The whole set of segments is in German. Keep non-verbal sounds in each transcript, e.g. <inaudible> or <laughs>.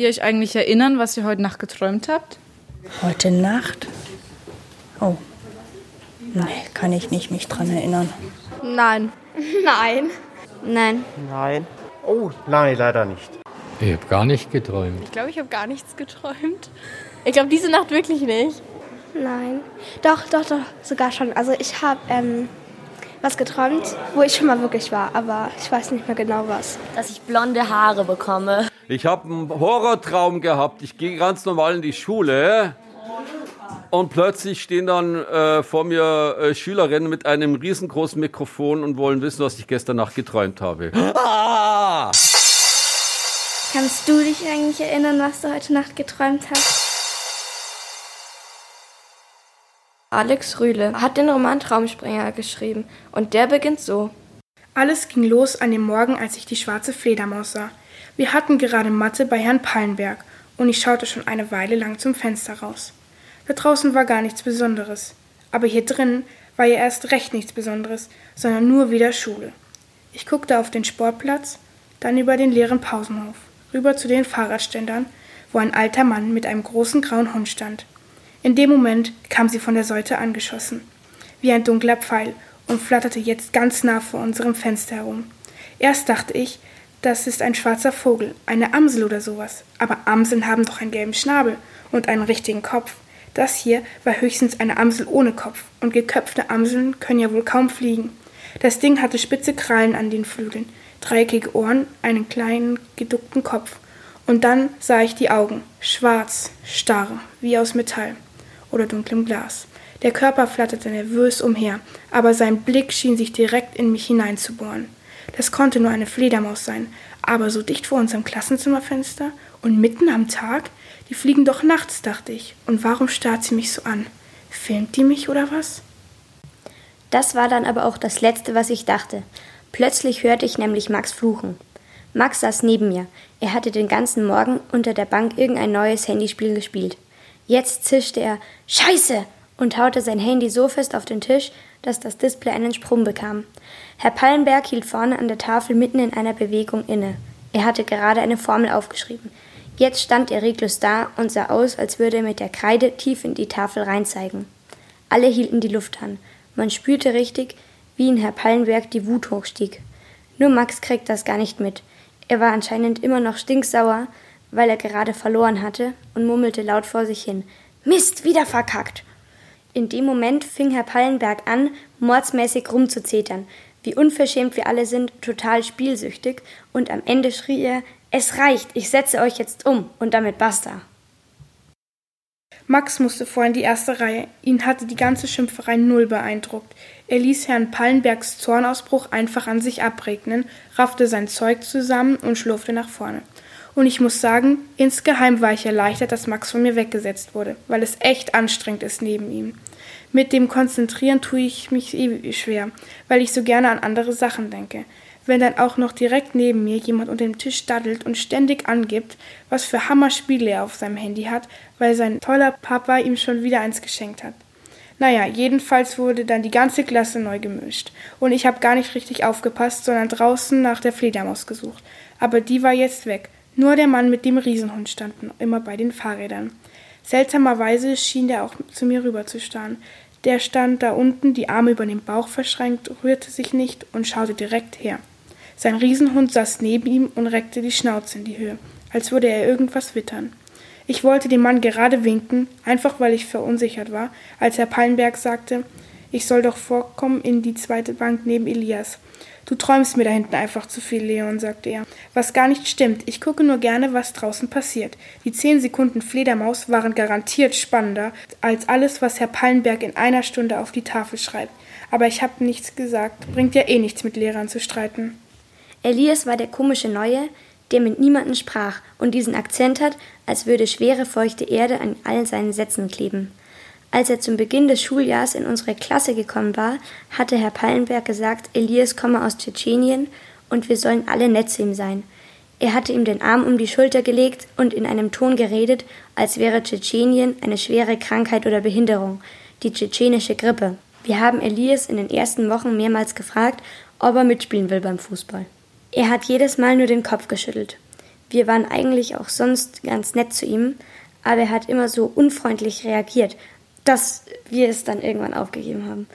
Ihr euch eigentlich erinnern, was ihr heute Nacht geträumt habt? Heute Nacht? Oh. Nee, kann ich nicht mich dran erinnern. Nein. <laughs> Nein. Nein. Nein. Oh, nein, leider nicht. Ich habe gar nicht geträumt. Ich glaube, ich habe gar nichts geträumt. Ich glaube, diese Nacht wirklich nicht. Nein. Doch, doch, doch, sogar schon. Also ich habe ähm, was geträumt, wo ich schon mal wirklich war, aber ich weiß nicht mehr genau was. Dass ich blonde Haare bekomme. Ich habe einen Horrortraum gehabt. Ich gehe ganz normal in die Schule und plötzlich stehen dann äh, vor mir äh, Schülerinnen mit einem riesengroßen Mikrofon und wollen wissen, was ich gestern Nacht geträumt habe. Ah! Kannst du dich eigentlich erinnern, was du heute Nacht geträumt hast? Alex Rühle hat den Roman Traumspringer geschrieben und der beginnt so. Alles ging los an dem Morgen, als ich die schwarze Fledermaus sah. Wir hatten gerade Mathe bei Herrn Pallenberg und ich schaute schon eine Weile lang zum Fenster raus. Da draußen war gar nichts Besonderes, aber hier drin war ja erst recht nichts Besonderes, sondern nur wieder Schule. Ich guckte auf den Sportplatz, dann über den leeren Pausenhof, rüber zu den Fahrradständern, wo ein alter Mann mit einem großen grauen Hund stand. In dem Moment kam sie von der Seite angeschossen, wie ein dunkler Pfeil, und flatterte jetzt ganz nah vor unserem Fenster herum. Erst dachte ich, das ist ein schwarzer Vogel, eine Amsel oder sowas. Aber Amseln haben doch einen gelben Schnabel und einen richtigen Kopf. Das hier war höchstens eine Amsel ohne Kopf, und geköpfte Amseln können ja wohl kaum fliegen. Das Ding hatte spitze Krallen an den Flügeln, dreieckige Ohren, einen kleinen, geduckten Kopf. Und dann sah ich die Augen, schwarz, starr, wie aus Metall oder dunklem Glas. Der Körper flatterte nervös umher, aber sein Blick schien sich direkt in mich hineinzubohren. Das konnte nur eine Fledermaus sein, aber so dicht vor unserem Klassenzimmerfenster und mitten am Tag? Die fliegen doch nachts, dachte ich. Und warum starrt sie mich so an? Filmt die mich oder was? Das war dann aber auch das Letzte, was ich dachte. Plötzlich hörte ich nämlich Max fluchen. Max saß neben mir. Er hatte den ganzen Morgen unter der Bank irgendein neues Handyspiel gespielt. Jetzt zischte er Scheiße und haute sein Handy so fest auf den Tisch, dass das Display einen Sprung bekam. Herr Pallenberg hielt vorne an der Tafel mitten in einer Bewegung inne. Er hatte gerade eine Formel aufgeschrieben. Jetzt stand er reglos da und sah aus, als würde er mit der Kreide tief in die Tafel reinzeigen. Alle hielten die Luft an. Man spürte richtig, wie in Herr Pallenberg die Wut hochstieg. Nur Max kriegt das gar nicht mit. Er war anscheinend immer noch stinksauer, weil er gerade verloren hatte und murmelte laut vor sich hin. Mist, wieder verkackt! In dem Moment fing Herr Pallenberg an, mordsmäßig rumzuzetern. Wie unverschämt wir alle sind, total spielsüchtig, und am Ende schrie er, es reicht, ich setze euch jetzt um, und damit basta. Max musste vor in die erste Reihe. Ihn hatte die ganze Schimpferei null beeindruckt. Er ließ Herrn Pallenbergs Zornausbruch einfach an sich abregnen, raffte sein Zeug zusammen und schlurfte nach vorne. Und ich muss sagen, insgeheim war ich erleichtert, dass Max von mir weggesetzt wurde, weil es echt anstrengend ist neben ihm. Mit dem Konzentrieren tue ich mich eh schwer, weil ich so gerne an andere Sachen denke. Wenn dann auch noch direkt neben mir jemand unter dem Tisch daddelt und ständig angibt, was für Hammerspiele er auf seinem Handy hat, weil sein toller Papa ihm schon wieder eins geschenkt hat. Naja, jedenfalls wurde dann die ganze Klasse neu gemischt. Und ich habe gar nicht richtig aufgepasst, sondern draußen nach der Fledermaus gesucht. Aber die war jetzt weg. Nur der Mann mit dem Riesenhund stand immer bei den Fahrrädern. Seltsamerweise schien der auch zu mir rüber zu starren. Der stand da unten, die Arme über den Bauch verschränkt, rührte sich nicht und schaute direkt her. Sein Riesenhund saß neben ihm und reckte die Schnauze in die Höhe, als würde er irgendwas wittern. Ich wollte dem Mann gerade winken, einfach weil ich verunsichert war, als Herr Pallenberg sagte, ich soll doch vorkommen in die zweite Bank neben Elias. Du träumst mir da hinten einfach zu viel, Leon, sagte er. Was gar nicht stimmt. Ich gucke nur gerne, was draußen passiert. Die zehn Sekunden Fledermaus waren garantiert spannender als alles, was Herr Pallenberg in einer Stunde auf die Tafel schreibt. Aber ich habe nichts gesagt. Bringt ja eh nichts mit Lehrern zu streiten. Elias war der komische Neue, der mit niemandem sprach und diesen Akzent hat, als würde schwere, feuchte Erde an all seinen Sätzen kleben. Als er zum Beginn des Schuljahrs in unsere Klasse gekommen war, hatte Herr Pallenberg gesagt, Elias komme aus Tschetschenien und wir sollen alle nett zu ihm sein. Er hatte ihm den Arm um die Schulter gelegt und in einem Ton geredet, als wäre Tschetschenien eine schwere Krankheit oder Behinderung, die tschetschenische Grippe. Wir haben Elias in den ersten Wochen mehrmals gefragt, ob er mitspielen will beim Fußball. Er hat jedes Mal nur den Kopf geschüttelt. Wir waren eigentlich auch sonst ganz nett zu ihm, aber er hat immer so unfreundlich reagiert, dass wir es dann irgendwann aufgegeben haben.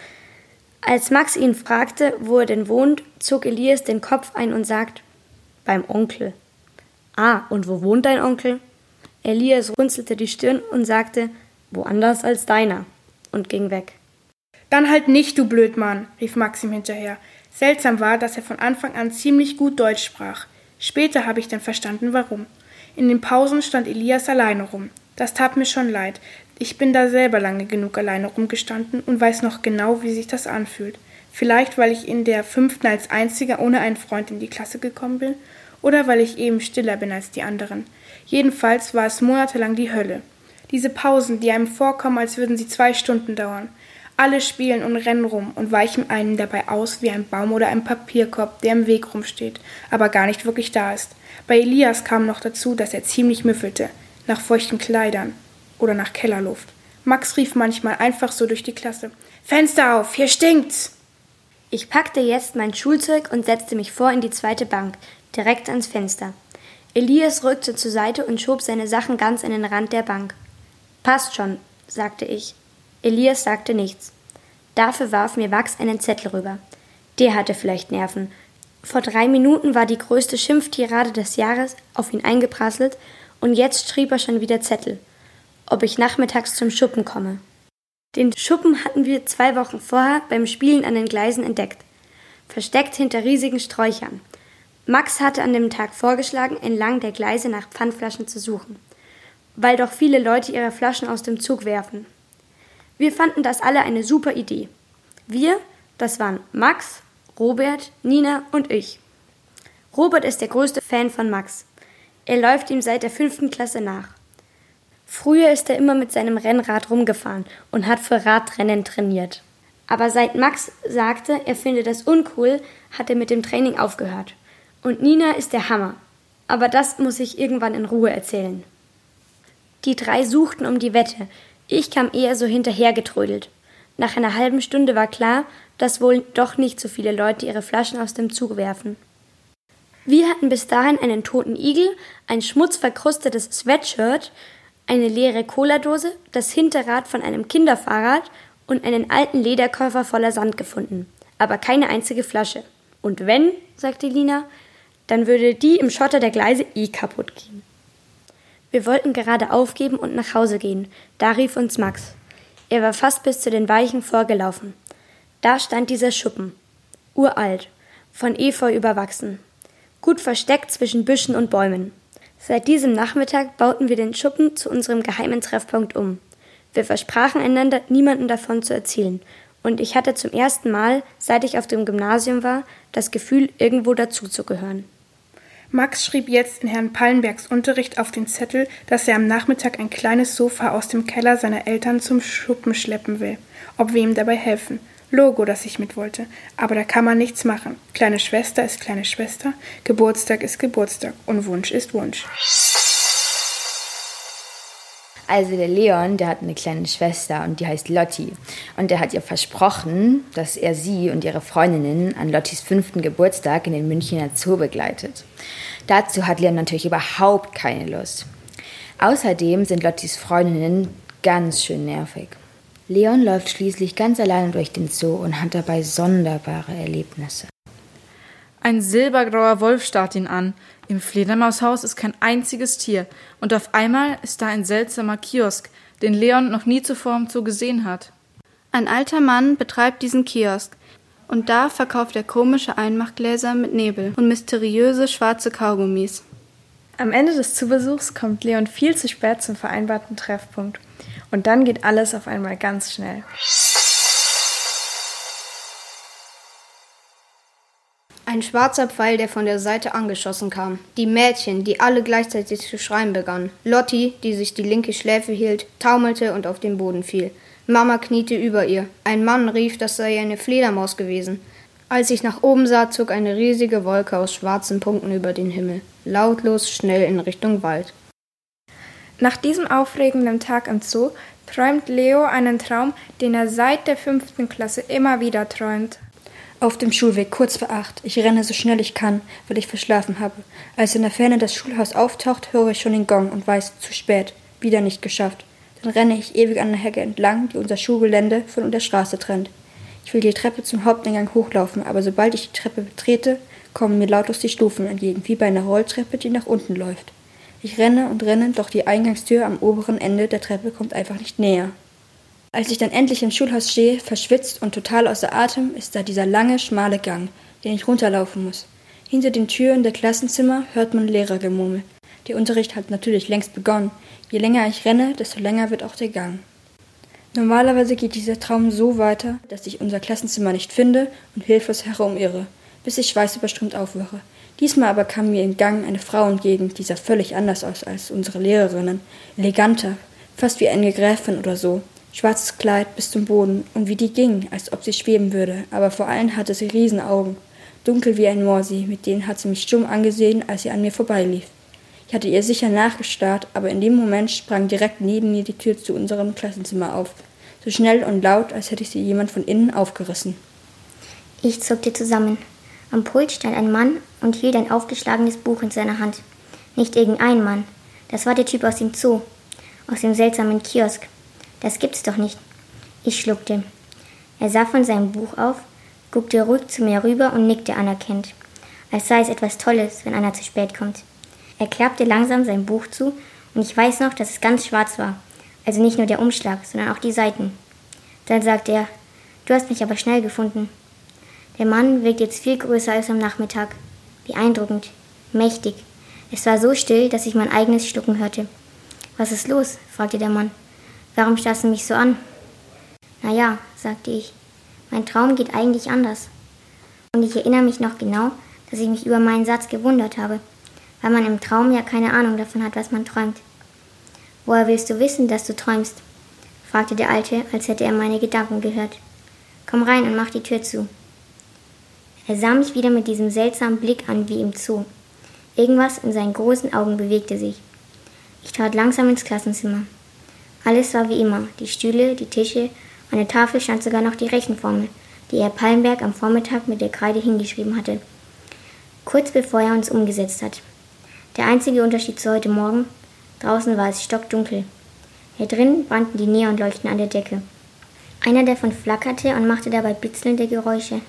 Als Max ihn fragte, wo er denn wohnt, zog Elias den Kopf ein und sagt, beim Onkel. Ah, und wo wohnt dein Onkel? Elias runzelte die Stirn und sagte, woanders als deiner, und ging weg. Dann halt nicht, du Blödmann, rief Max ihm hinterher. Seltsam war, dass er von Anfang an ziemlich gut Deutsch sprach. Später habe ich dann verstanden, warum. In den Pausen stand Elias alleine rum. Das tat mir schon leid. Ich bin da selber lange genug alleine rumgestanden und weiß noch genau, wie sich das anfühlt. Vielleicht, weil ich in der fünften als einziger ohne einen Freund in die Klasse gekommen bin, oder weil ich eben stiller bin als die anderen. Jedenfalls war es monatelang die Hölle. Diese Pausen, die einem vorkommen, als würden sie zwei Stunden dauern. Alle spielen und rennen rum und weichen einen dabei aus wie ein Baum oder ein Papierkorb, der im Weg rumsteht, aber gar nicht wirklich da ist. Bei Elias kam noch dazu, dass er ziemlich müffelte, nach feuchten Kleidern oder nach Kellerluft. Max rief manchmal einfach so durch die Klasse: Fenster auf, hier stinkt's! Ich packte jetzt mein Schulzeug und setzte mich vor in die zweite Bank, direkt ans Fenster. Elias rückte zur Seite und schob seine Sachen ganz an den Rand der Bank. Passt schon, sagte ich. Elias sagte nichts. Dafür warf mir Max einen Zettel rüber. Der hatte vielleicht Nerven. Vor drei Minuten war die größte Schimpftirade des Jahres auf ihn eingeprasselt und jetzt schrieb er schon wieder Zettel. Ob ich nachmittags zum Schuppen komme. Den Schuppen hatten wir zwei Wochen vorher beim Spielen an den Gleisen entdeckt. Versteckt hinter riesigen Sträuchern. Max hatte an dem Tag vorgeschlagen, entlang der Gleise nach Pfandflaschen zu suchen. Weil doch viele Leute ihre Flaschen aus dem Zug werfen. Wir fanden das alle eine super Idee. Wir, das waren Max, Robert, Nina und ich. Robert ist der größte Fan von Max. Er läuft ihm seit der fünften Klasse nach. Früher ist er immer mit seinem Rennrad rumgefahren und hat für Radrennen trainiert. Aber seit Max sagte, er finde das uncool, hat er mit dem Training aufgehört. Und Nina ist der Hammer. Aber das muss ich irgendwann in Ruhe erzählen. Die drei suchten um die Wette, ich kam eher so hinterhergetrödelt. Nach einer halben Stunde war klar, dass wohl doch nicht so viele Leute ihre Flaschen aus dem Zug werfen. Wir hatten bis dahin einen toten Igel, ein schmutzverkrustetes Sweatshirt, eine leere Cola-Dose, das Hinterrad von einem Kinderfahrrad und einen alten Lederkoffer voller Sand gefunden. Aber keine einzige Flasche. Und wenn, sagte Lina, dann würde die im Schotter der Gleise eh kaputt gehen. Wir wollten gerade aufgeben und nach Hause gehen. Da rief uns Max. Er war fast bis zu den Weichen vorgelaufen. Da stand dieser Schuppen. Uralt, von Efeu überwachsen. Gut versteckt zwischen Büschen und Bäumen. Seit diesem Nachmittag bauten wir den Schuppen zu unserem geheimen Treffpunkt um. Wir versprachen einander, niemanden davon zu erzählen. Und ich hatte zum ersten Mal, seit ich auf dem Gymnasium war, das Gefühl, irgendwo dazuzugehören. Max schrieb jetzt in Herrn Pallenbergs Unterricht auf den Zettel, dass er am Nachmittag ein kleines Sofa aus dem Keller seiner Eltern zum Schuppen schleppen will, ob wir ihm dabei helfen. Logo, dass ich mit wollte. Aber da kann man nichts machen. Kleine Schwester ist kleine Schwester, Geburtstag ist Geburtstag und Wunsch ist Wunsch. Also der Leon, der hat eine kleine Schwester und die heißt Lotti. Und der hat ihr versprochen, dass er sie und ihre Freundinnen an Lottis fünften Geburtstag in den Münchner Zoo begleitet. Dazu hat Leon natürlich überhaupt keine Lust. Außerdem sind Lottis Freundinnen ganz schön nervig. Leon läuft schließlich ganz alleine durch den Zoo und hat dabei sonderbare Erlebnisse. Ein silbergrauer Wolf starrt ihn an. Im Fledermaushaus ist kein einziges Tier. Und auf einmal ist da ein seltsamer Kiosk, den Leon noch nie zuvor im Zoo gesehen hat. Ein alter Mann betreibt diesen Kiosk. Und da verkauft er komische Einmachgläser mit Nebel und mysteriöse schwarze Kaugummis. Am Ende des Zubesuchs kommt Leon viel zu spät zum vereinbarten Treffpunkt. Und dann geht alles auf einmal ganz schnell. Ein schwarzer Pfeil, der von der Seite angeschossen kam. Die Mädchen, die alle gleichzeitig zu schreien begannen. Lotti, die sich die linke Schläfe hielt, taumelte und auf den Boden fiel. Mama kniete über ihr. Ein Mann rief, das sei eine Fledermaus gewesen. Als ich nach oben sah, zog eine riesige Wolke aus schwarzen Punkten über den Himmel, lautlos schnell in Richtung Wald. Nach diesem aufregenden Tag im Zoo träumt Leo einen Traum, den er seit der fünften Klasse immer wieder träumt. Auf dem Schulweg, kurz vor acht. Ich renne so schnell ich kann, weil ich verschlafen habe. Als in der Ferne das Schulhaus auftaucht, höre ich schon den Gong und weiß, zu spät. Wieder nicht geschafft. Dann renne ich ewig an der Hecke entlang, die unser Schulgelände von der Straße trennt. Ich will die Treppe zum Haupteingang hochlaufen, aber sobald ich die Treppe betrete, kommen mir lautlos die Stufen entgegen, wie bei einer Rolltreppe, die nach unten läuft. Ich renne und renne, doch die Eingangstür am oberen Ende der Treppe kommt einfach nicht näher. Als ich dann endlich im Schulhaus stehe, verschwitzt und total außer Atem, ist da dieser lange, schmale Gang, den ich runterlaufen muss. Hinter den Türen der Klassenzimmer hört man Lehrergemurmel. Der Unterricht hat natürlich längst begonnen. Je länger ich renne, desto länger wird auch der Gang. Normalerweise geht dieser Traum so weiter, dass ich unser Klassenzimmer nicht finde und hilflos herumirre, bis ich schweißüberströmt aufwache. Diesmal aber kam mir im Gang eine Frau entgegen, die sah völlig anders aus als unsere Lehrerinnen, eleganter, fast wie eine Gräfin oder so schwarzes Kleid bis zum Boden und wie die ging, als ob sie schweben würde, aber vor allem hatte sie Riesenaugen, dunkel wie ein Morsi, mit denen hat sie mich stumm angesehen, als sie an mir vorbeilief. Ich hatte ihr sicher nachgestarrt, aber in dem Moment sprang direkt neben mir die Tür zu unserem Klassenzimmer auf, so schnell und laut, als hätte sie jemand von innen aufgerissen. Ich zuckte zusammen. Am Pult stand ein Mann und hielt ein aufgeschlagenes Buch in seiner Hand. Nicht irgendein Mann. Das war der Typ aus dem Zoo, aus dem seltsamen Kiosk. Das gibt's doch nicht. Ich schluckte. Er sah von seinem Buch auf, guckte ruhig zu mir rüber und nickte anerkennend, als sei es etwas Tolles, wenn einer zu spät kommt. Er klappte langsam sein Buch zu und ich weiß noch, dass es ganz schwarz war, also nicht nur der Umschlag, sondern auch die Seiten. Dann sagte er, du hast mich aber schnell gefunden. Der Mann wirkt jetzt viel größer als am Nachmittag. Beeindruckend, mächtig. Es war so still, dass ich mein eigenes Schlucken hörte. Was ist los? fragte der Mann. Warum starrst du mich so an? Na ja, sagte ich. Mein Traum geht eigentlich anders. Und ich erinnere mich noch genau, dass ich mich über meinen Satz gewundert habe, weil man im Traum ja keine Ahnung davon hat, was man träumt. Woher willst du wissen, dass du träumst? fragte der Alte, als hätte er meine Gedanken gehört. Komm rein und mach die Tür zu. Er sah mich wieder mit diesem seltsamen Blick an wie im Zoo. Irgendwas in seinen großen Augen bewegte sich. Ich trat langsam ins Klassenzimmer. Alles war wie immer, die Stühle, die Tische, an der Tafel stand sogar noch die Rechenformel, die Herr Pallenberg am Vormittag mit der Kreide hingeschrieben hatte, kurz bevor er uns umgesetzt hat. Der einzige Unterschied zu heute Morgen, draußen war es stockdunkel. Hier drin brannten die Neonleuchten an der Decke. Einer davon flackerte und machte dabei bitzelnde Geräusche.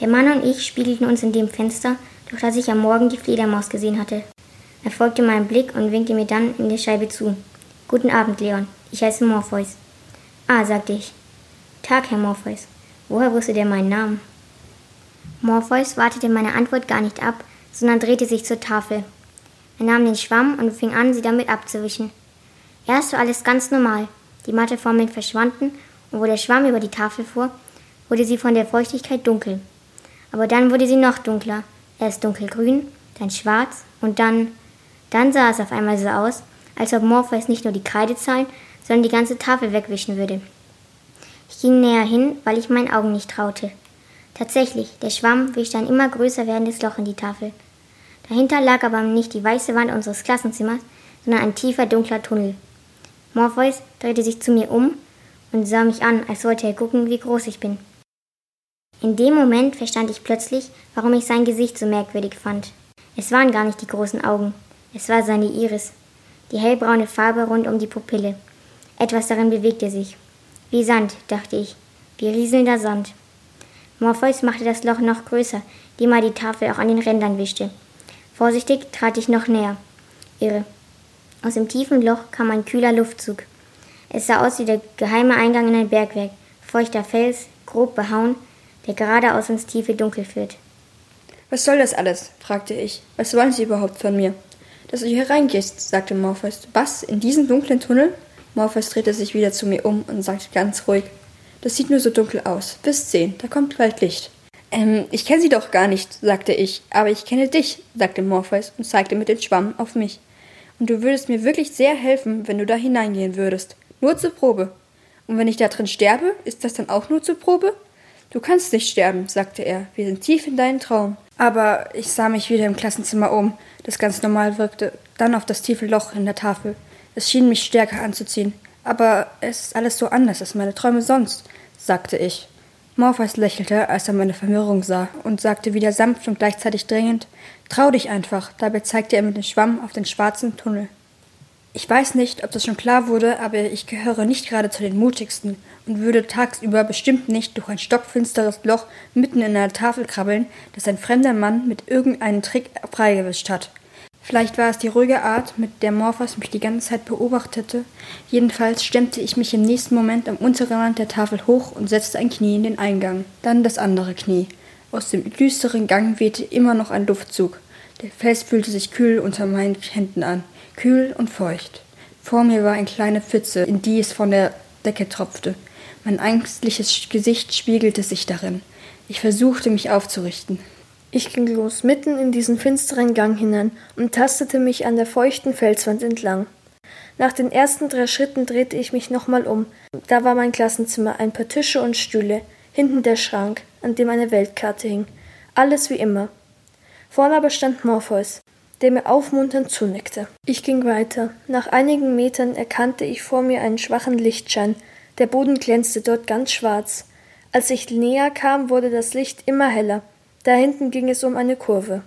Der Mann und ich spiegelten uns in dem Fenster, durch das ich am Morgen die Fledermaus gesehen hatte. Er folgte meinem Blick und winkte mir dann in der Scheibe zu. Guten Abend, Leon. Ich heiße Morpheus. Ah, sagte ich. Tag, Herr Morpheus. Woher wusste der meinen Namen? Morpheus wartete meine Antwort gar nicht ab, sondern drehte sich zur Tafel. Er nahm den Schwamm und fing an, sie damit abzuwischen. Erst war alles ganz normal. Die Matheformeln verschwanden und wo der Schwamm über die Tafel fuhr, wurde sie von der Feuchtigkeit dunkel. Aber dann wurde sie noch dunkler. Erst dunkelgrün, dann schwarz und dann, dann sah es auf einmal so aus, als ob Morpheus nicht nur die Kreidezahlen, sondern die ganze Tafel wegwischen würde. Ich ging näher hin, weil ich meinen Augen nicht traute. Tatsächlich, der Schwamm wischte ein immer größer werdendes Loch in die Tafel. Dahinter lag aber nicht die weiße Wand unseres Klassenzimmers, sondern ein tiefer, dunkler Tunnel. Morpheus drehte sich zu mir um und sah mich an, als wollte er gucken, wie groß ich bin. In dem Moment verstand ich plötzlich, warum ich sein Gesicht so merkwürdig fand. Es waren gar nicht die großen Augen, es war seine Iris die hellbraune Farbe rund um die Pupille. Etwas darin bewegte sich. Wie Sand, dachte ich, wie rieselnder Sand. Morpheus machte das Loch noch größer, indem er die Tafel auch an den Rändern wischte. Vorsichtig trat ich noch näher. Irre. Aus dem tiefen Loch kam ein kühler Luftzug. Es sah aus wie der geheime Eingang in ein Bergwerk, feuchter Fels, grob behauen, der geradeaus ins tiefe Dunkel führt. Was soll das alles? fragte ich. Was wollen Sie überhaupt von mir? dass du hier reingehst, sagte Morpheus. Was? In diesen dunklen Tunnel? Morpheus drehte sich wieder zu mir um und sagte ganz ruhig. Das sieht nur so dunkel aus. Bis zehn, da kommt bald Licht. Ähm, ich kenne sie doch gar nicht, sagte ich. Aber ich kenne dich, sagte Morpheus und zeigte mit dem Schwamm auf mich. Und du würdest mir wirklich sehr helfen, wenn du da hineingehen würdest. Nur zur Probe. Und wenn ich da drin sterbe, ist das dann auch nur zur Probe? Du kannst nicht sterben, sagte er. Wir sind tief in deinen Traum. Aber ich sah mich wieder im Klassenzimmer um, das ganz normal wirkte, dann auf das tiefe Loch in der Tafel. Es schien mich stärker anzuziehen. Aber es ist alles so anders als meine Träume sonst, sagte ich. Morpheus lächelte, als er meine Verwirrung sah, und sagte wieder sanft und gleichzeitig dringend Trau dich einfach. Dabei zeigte er mit dem Schwamm auf den schwarzen Tunnel. Ich weiß nicht, ob das schon klar wurde, aber ich gehöre nicht gerade zu den mutigsten und würde tagsüber bestimmt nicht durch ein stockfinsteres Loch mitten in einer Tafel krabbeln, das ein fremder Mann mit irgendeinem Trick freigewischt hat. Vielleicht war es die ruhige Art, mit der Morphos mich die ganze Zeit beobachtete. Jedenfalls stemmte ich mich im nächsten Moment am unteren Rand der Tafel hoch und setzte ein Knie in den Eingang, dann das andere Knie. Aus dem düsteren Gang wehte immer noch ein Luftzug. Der Fels fühlte sich kühl unter meinen Händen an, kühl und feucht. Vor mir war eine kleine Pfütze, in die es von der Decke tropfte. Mein ängstliches Gesicht spiegelte sich darin. Ich versuchte mich aufzurichten. Ich ging los mitten in diesen finsteren Gang hinein und tastete mich an der feuchten Felswand entlang. Nach den ersten drei Schritten drehte ich mich nochmal um. Da war mein Klassenzimmer, ein paar Tische und Stühle, hinten der Schrank, an dem eine Weltkarte hing. Alles wie immer. Vorne aber stand Morpheus, der mir aufmunternd zunickte. Ich ging weiter. Nach einigen Metern erkannte ich vor mir einen schwachen Lichtschein. Der Boden glänzte dort ganz schwarz. Als ich näher kam, wurde das Licht immer heller. Da hinten ging es um eine Kurve.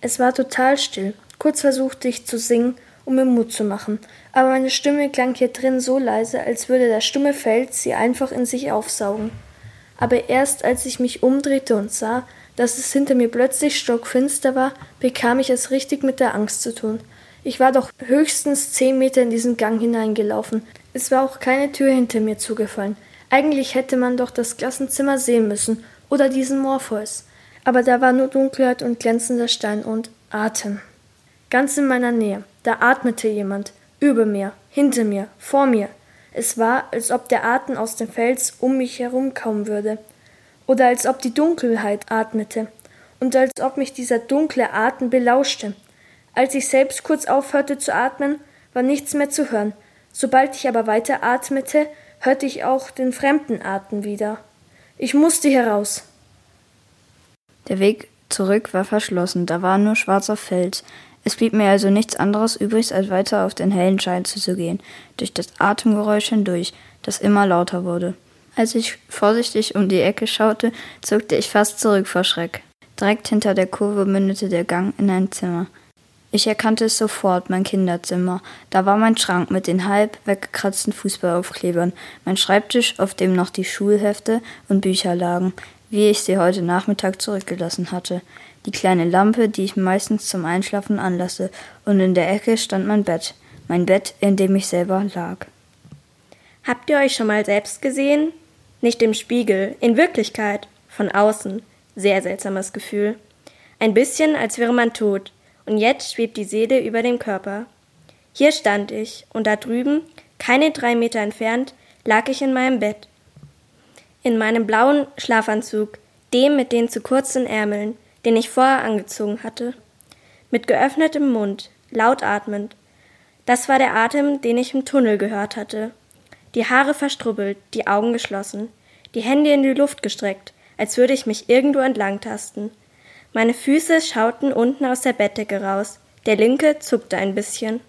Es war total still. Kurz versuchte ich zu singen, um mir Mut zu machen, aber meine Stimme klang hier drin so leise, als würde der stumme Fels sie einfach in sich aufsaugen. Aber erst als ich mich umdrehte und sah, dass es hinter mir plötzlich stockfinster war, bekam ich es richtig mit der Angst zu tun. Ich war doch höchstens zehn Meter in diesen Gang hineingelaufen. Es war auch keine Tür hinter mir zugefallen. Eigentlich hätte man doch das Klassenzimmer sehen müssen oder diesen Morpheus aber da war nur Dunkelheit und glänzender Stein und Atem. Ganz in meiner Nähe, da atmete jemand, über mir, hinter mir, vor mir. Es war, als ob der Atem aus dem Fels um mich herum kommen würde, oder als ob die Dunkelheit atmete, und als ob mich dieser dunkle Atem belauschte. Als ich selbst kurz aufhörte zu atmen, war nichts mehr zu hören. Sobald ich aber weiter atmete, hörte ich auch den fremden Atem wieder. Ich musste heraus. Der Weg zurück war verschlossen, da war nur schwarzer Fels. Es blieb mir also nichts anderes übrig, als weiter auf den hellen Schein zuzugehen, durch das Atemgeräusch hindurch, das immer lauter wurde. Als ich vorsichtig um die Ecke schaute, zuckte ich fast zurück vor Schreck. Direkt hinter der Kurve mündete der Gang in ein Zimmer. Ich erkannte es sofort, mein Kinderzimmer. Da war mein Schrank mit den halb weggekratzten Fußballaufklebern, mein Schreibtisch, auf dem noch die Schulhefte und Bücher lagen, wie ich sie heute Nachmittag zurückgelassen hatte, die kleine Lampe, die ich meistens zum Einschlafen anlasse, und in der Ecke stand mein Bett, mein Bett, in dem ich selber lag. Habt ihr euch schon mal selbst gesehen? Nicht im Spiegel, in Wirklichkeit, von außen. Sehr seltsames Gefühl. Ein bisschen, als wäre man tot, und jetzt schwebt die Seele über dem Körper. Hier stand ich, und da drüben, keine drei Meter entfernt, lag ich in meinem Bett in meinem blauen Schlafanzug, dem mit den zu kurzen Ärmeln, den ich vorher angezogen hatte, mit geöffnetem Mund, laut atmend. Das war der Atem, den ich im Tunnel gehört hatte. Die Haare verstrubbelt, die Augen geschlossen, die Hände in die Luft gestreckt, als würde ich mich irgendwo entlangtasten. Meine Füße schauten unten aus der Bettdecke raus, der linke zuckte ein bisschen.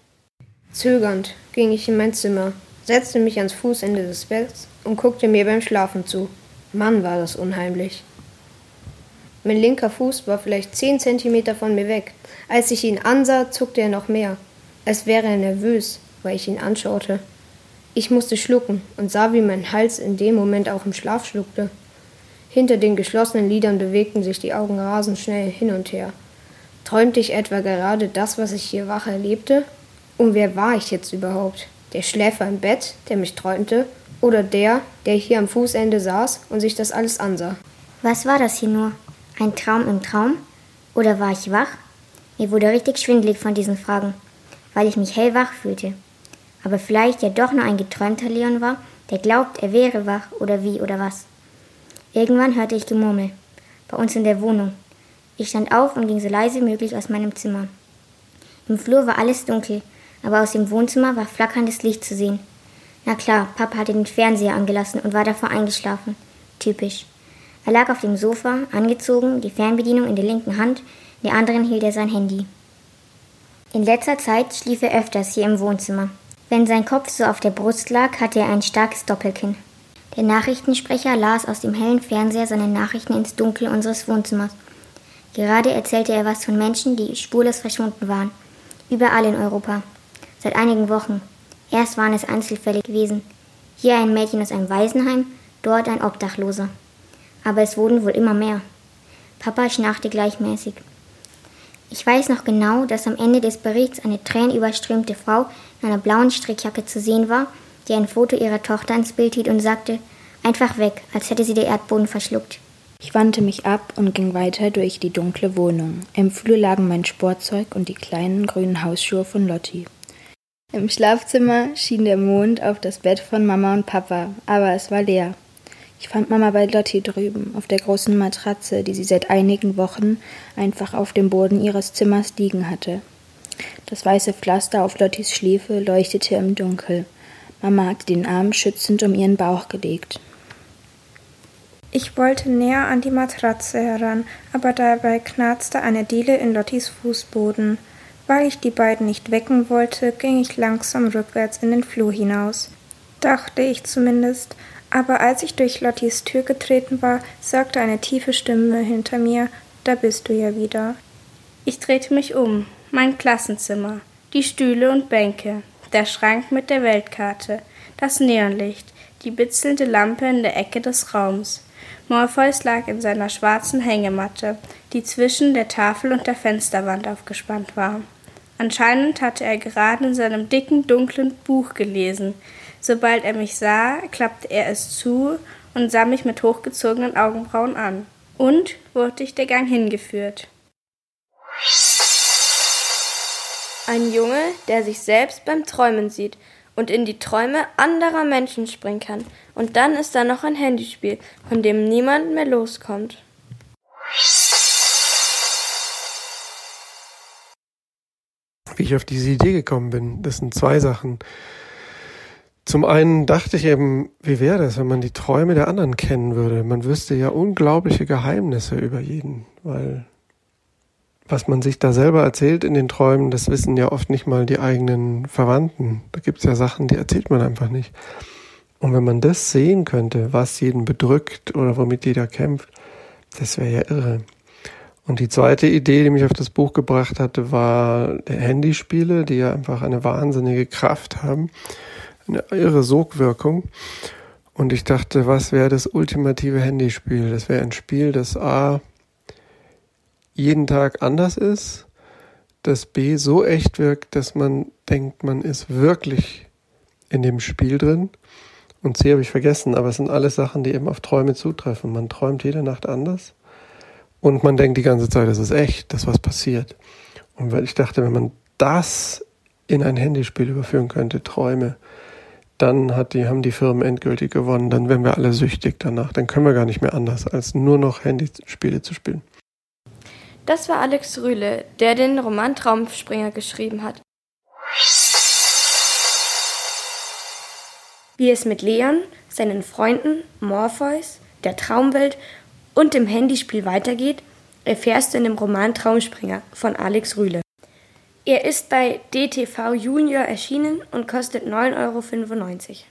Zögernd ging ich in mein Zimmer, setzte mich ans Fußende des Betts und guckte mir beim Schlafen zu. Mann, war das unheimlich. Mein linker Fuß war vielleicht zehn Zentimeter von mir weg. Als ich ihn ansah, zuckte er noch mehr, als wäre er nervös, weil ich ihn anschaute. Ich musste schlucken und sah, wie mein Hals in dem Moment auch im Schlaf schluckte. Hinter den geschlossenen Lidern bewegten sich die Augen rasend schnell hin und her. Träumte ich etwa gerade das, was ich hier wach erlebte? Und wer war ich jetzt überhaupt? Der Schläfer im Bett, der mich träumte, oder der, der hier am Fußende saß und sich das alles ansah. Was war das hier nur? Ein Traum im Traum? Oder war ich wach? Mir wurde richtig schwindlig von diesen Fragen, weil ich mich hellwach fühlte. Aber vielleicht ja doch nur ein geträumter Leon war, der glaubt, er wäre wach oder wie oder was. Irgendwann hörte ich Gemurmel. Bei uns in der Wohnung. Ich stand auf und ging so leise wie möglich aus meinem Zimmer. Im Flur war alles dunkel, aber aus dem Wohnzimmer war flackerndes Licht zu sehen. Na klar, Papa hatte den Fernseher angelassen und war davor eingeschlafen. Typisch. Er lag auf dem Sofa, angezogen, die Fernbedienung in der linken Hand, in der anderen hielt er sein Handy. In letzter Zeit schlief er öfters hier im Wohnzimmer. Wenn sein Kopf so auf der Brust lag, hatte er ein starkes Doppelkinn. Der Nachrichtensprecher las aus dem hellen Fernseher seine Nachrichten ins Dunkel unseres Wohnzimmers. Gerade erzählte er was von Menschen, die spurlos verschwunden waren. Überall in Europa. Seit einigen Wochen. Erst waren es Einzelfälle gewesen. Hier ein Mädchen aus einem Waisenheim, dort ein Obdachloser. Aber es wurden wohl immer mehr. Papa schnarchte gleichmäßig. Ich weiß noch genau, dass am Ende des Berichts eine tränenüberströmte Frau einer blauen Strickjacke zu sehen war, die ein Foto ihrer Tochter ins Bild hielt und sagte, einfach weg, als hätte sie der Erdboden verschluckt. Ich wandte mich ab und ging weiter durch die dunkle Wohnung. Im Flur lagen mein Sportzeug und die kleinen grünen Hausschuhe von Lotti. Im Schlafzimmer schien der Mond auf das Bett von Mama und Papa, aber es war leer. Ich fand Mama bei Lotti drüben, auf der großen Matratze, die sie seit einigen Wochen einfach auf dem Boden ihres Zimmers liegen hatte. Das weiße Pflaster auf Lottis Schläfe leuchtete im Dunkel. Mama hatte den Arm schützend um ihren Bauch gelegt. Ich wollte näher an die Matratze heran, aber dabei knarzte eine Diele in Lottis Fußboden. Weil ich die beiden nicht wecken wollte, ging ich langsam rückwärts in den Flur hinaus. Dachte ich zumindest, aber als ich durch Lottis Tür getreten war, sagte eine tiefe Stimme hinter mir, da bist du ja wieder. Ich drehte mich um. Mein Klassenzimmer, die Stühle und Bänke, der Schrank mit der Weltkarte, das Neonlicht, die bitzelnde Lampe in der Ecke des Raums. Morpheus lag in seiner schwarzen Hängematte, die zwischen der Tafel und der Fensterwand aufgespannt war. Anscheinend hatte er gerade in seinem dicken, dunklen Buch gelesen. Sobald er mich sah, klappte er es zu und sah mich mit hochgezogenen Augenbrauen an. Und wurde ich der Gang hingeführt. Ein Junge, der sich selbst beim Träumen sieht und in die Träume anderer Menschen springen kann. Und dann ist da noch ein Handyspiel, von dem niemand mehr loskommt. Wie ich auf diese Idee gekommen bin, das sind zwei Sachen. Zum einen dachte ich eben, wie wäre das, wenn man die Träume der anderen kennen würde? Man wüsste ja unglaubliche Geheimnisse über jeden, weil was man sich da selber erzählt in den Träumen, das wissen ja oft nicht mal die eigenen Verwandten. Da gibt's ja Sachen, die erzählt man einfach nicht. Und wenn man das sehen könnte, was jeden bedrückt oder womit jeder kämpft, das wäre ja irre. Und die zweite Idee, die mich auf das Buch gebracht hatte, war Handyspiele, die ja einfach eine wahnsinnige Kraft haben, eine irre Sogwirkung. Und ich dachte, was wäre das ultimative Handyspiel? Das wäre ein Spiel, das A jeden Tag anders ist, das B so echt wirkt, dass man denkt, man ist wirklich in dem Spiel drin. Und C habe ich vergessen, aber es sind alles Sachen, die eben auf Träume zutreffen. Man träumt jede Nacht anders und man denkt die ganze Zeit, das ist echt, das was passiert. Und weil ich dachte, wenn man das in ein Handyspiel überführen könnte, Träume, dann hat die, haben die Firmen endgültig gewonnen. Dann werden wir alle süchtig danach. Dann können wir gar nicht mehr anders, als nur noch Handyspiele zu spielen. Das war Alex Rühle, der den Roman Traumspringer geschrieben hat. Wie es mit Leon, seinen Freunden, Morpheus, der Traumwelt und dem Handyspiel weitergeht, erfährst du in dem Roman Traumspringer von Alex Rühle. Er ist bei DTV Junior erschienen und kostet 9,95 Euro.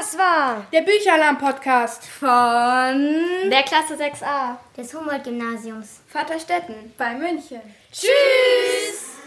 Das war der Bücheralarm-Podcast von der Klasse 6a des Humboldt-Gymnasiums Vaterstetten bei München. Tschüss!